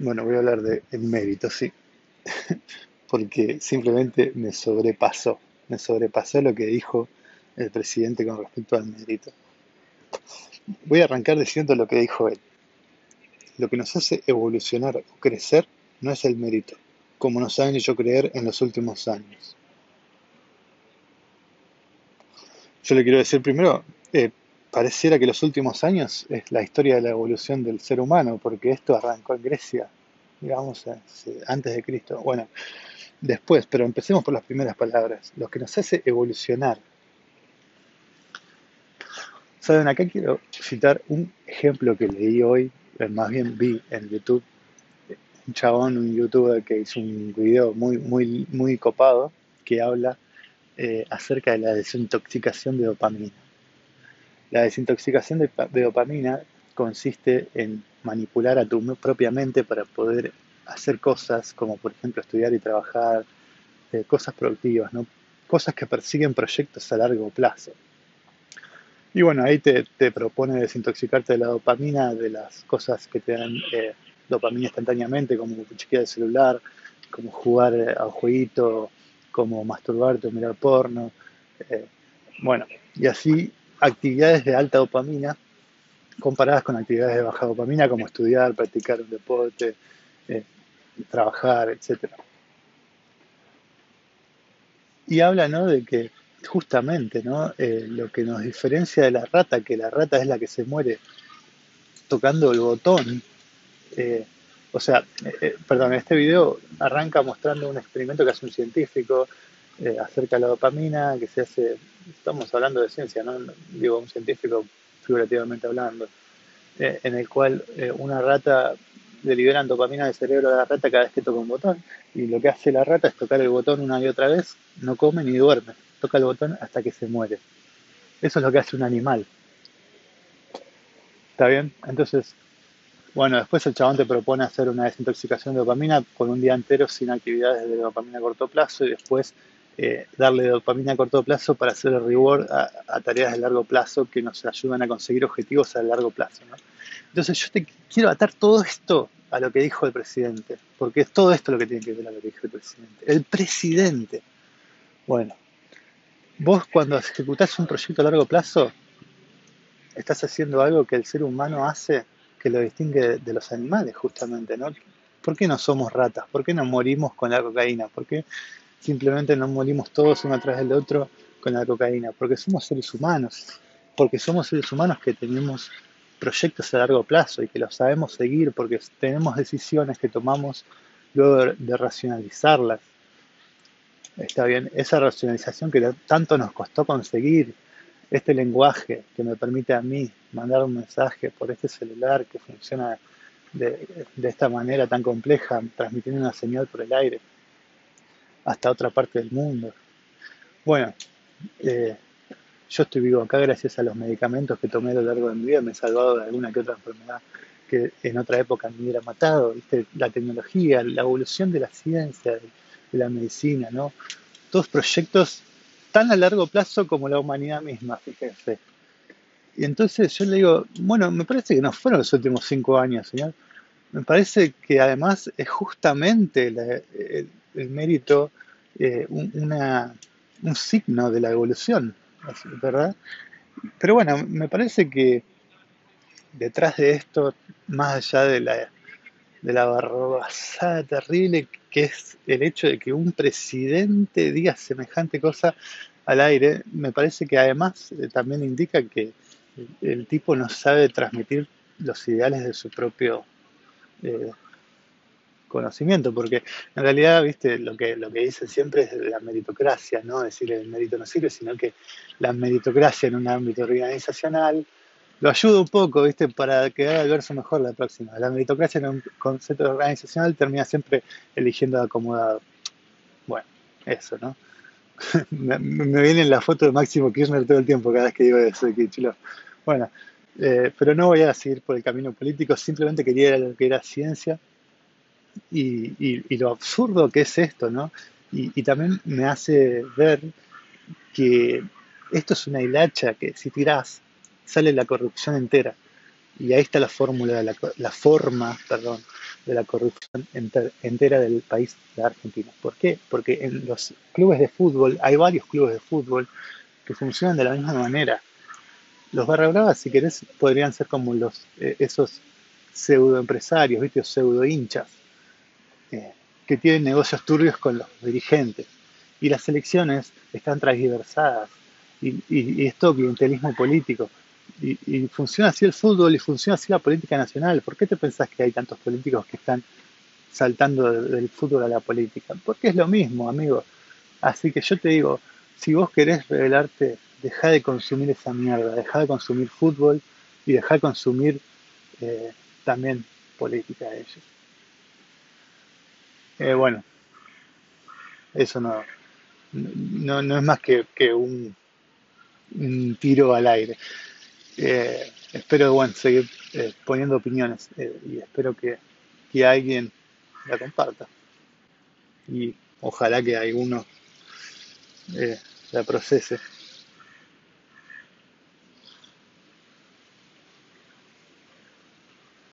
Bueno, voy a hablar de el mérito, sí, porque simplemente me sobrepasó, me sobrepasó lo que dijo el presidente con respecto al mérito. Voy a arrancar diciendo lo que dijo él. Lo que nos hace evolucionar o crecer no es el mérito, como nos han hecho creer en los últimos años. Yo le quiero decir primero, eh, pareciera que los últimos años es la historia de la evolución del ser humano, porque esto arrancó en Grecia, digamos, antes de Cristo. Bueno, después, pero empecemos por las primeras palabras. Lo que nos hace evolucionar. Saben, acá quiero citar un ejemplo que leí hoy, eh, más bien vi en YouTube, un chabón, un youtuber que hizo un video muy, muy, muy copado que habla eh, acerca de la desintoxicación de dopamina. La desintoxicación de, dopamina consiste en manipular a tu propia mente para poder hacer cosas como por ejemplo estudiar y trabajar, eh, cosas productivas, ¿no? cosas que persiguen proyectos a largo plazo. Y bueno, ahí te, propone desintoxicarte de la dopamina, de las cosas que te dan eh, dopamina instantáneamente, como chequear el celular, como jugar eh, a un jueguito, como masturbarte o mirar porno. bueno, y así actividades de alta dopamina comparadas con actividades de baja dopamina como estudiar, practicar un deporte, eh, trabajar, etc. Y habla ¿no? de que justamente ¿no? Eh, lo que nos diferencia de la rata, que la rata es la que se muere tocando el botón, eh, o sea, perdón, este video arranca mostrando un experimento que hace un científico acerca de la dopamina, que se hace estamos hablando de ciencia, ¿no? digo un científico figurativamente hablando, eh, en el cual eh, una rata le liberan dopamina del cerebro a la rata cada vez que toca un botón, y lo que hace la rata es tocar el botón una y otra vez, no come ni duerme, toca el botón hasta que se muere. Eso es lo que hace un animal. ¿Está bien? Entonces, bueno, después el chabón te propone hacer una desintoxicación de dopamina con un día entero sin actividades de dopamina a corto plazo y después eh, darle dopamina a corto plazo para hacer el reward a, tareas de largo plazo que nos ayudan a conseguir objetivos a largo plazo. Entonces yo te quiero atar todo esto a lo que dijo el presidente, porque es todo esto lo que tiene que ver a lo que dijo el presidente. El presidente. Bueno, vos cuando ejecutás un proyecto a largo plazo, estás haciendo algo que el ser humano hace que lo distingue de los animales, justamente, ¿no? ¿Por qué no somos ratas? ¿Por qué no morimos con la cocaína? ¿Por qué simplemente nos morimos todos uno atrás del otro con la cocaína, porque somos seres humanos, porque somos seres humanos que tenemos proyectos a largo plazo y que los sabemos seguir porque tenemos decisiones que tomamos luego de racionalizarlas. Está bien, esa racionalización que tanto nos costó conseguir, este lenguaje que me permite a mí mandar un mensaje por este celular que funciona de, de esta manera tan compleja, transmitiendo una señal por el aire hasta otra parte del mundo. Bueno, eh, yo estoy vivo acá gracias a los medicamentos que tomé a lo largo de mi vida, me he salvado de alguna que otra enfermedad que en otra época me hubiera matado, ¿viste? la tecnología, la evolución de la ciencia, de, la medicina, ¿no? Todos proyectos tan a largo plazo como la humanidad misma, fíjense. Y entonces yo le digo, bueno, me parece que no fueron los últimos cinco años, señor. Me parece que además es justamente la, el mérito eh, un, signo de la evolución, ¿verdad? Pero bueno, me parece que detrás de esto, más allá de la, de la barbasada terrible que es el hecho de que un presidente diga semejante cosa al aire, me parece que además eh, también indica que el, tipo no sabe transmitir los ideales de su propio eh, conocimiento, porque en realidad, viste, lo que, lo que dicen siempre es la meritocracia, ¿no? Decir el mérito no sirve, sino que la meritocracia en un ámbito organizacional lo ayuda un poco, viste, para que haga el verso mejor la próxima. La meritocracia en un concepto organizacional termina siempre eligiendo acomodado. Bueno, eso, ¿no? me, me, viene la foto de Máximo Kirchner todo el tiempo cada vez que digo eso, que chulo. Bueno, eh, pero no voy a seguir por el camino político, simplemente quería lo que era ciencia y, lo absurdo que es esto, ¿no? Y, también me hace ver que esto es una hilacha que si tirás sale la corrupción entera. Y ahí está la fórmula, la, la forma, perdón, de la corrupción entera del país de Argentina. ¿Por qué? Porque en los clubes de fútbol, hay varios clubes de fútbol que funcionan de la misma manera. Los barra bravas, si querés, podrían ser como los, eh, esos pseudo empresarios, ¿viste? pseudo hinchas, eh, que tienen negocios turbios con los dirigentes. Y las elecciones están transversadas y, y, y es todo clientelismo político. Y, funciona así el fútbol y funciona así la política nacional. ¿Por qué te pensás que hay tantos políticos que están saltando del fútbol a la política? Porque es lo mismo, amigo. Así que yo te digo, si vos querés revelarte, deja de consumir esa mierda, deja de consumir fútbol y deja de consumir eh, también política de ellos. Eh, bueno, eso no, no, no es más que, que un, un tiro al aire. Eh, espero bueno, seguir eh, poniendo opiniones eh, y espero que, que, alguien la comparta. Y ojalá que alguno la procese.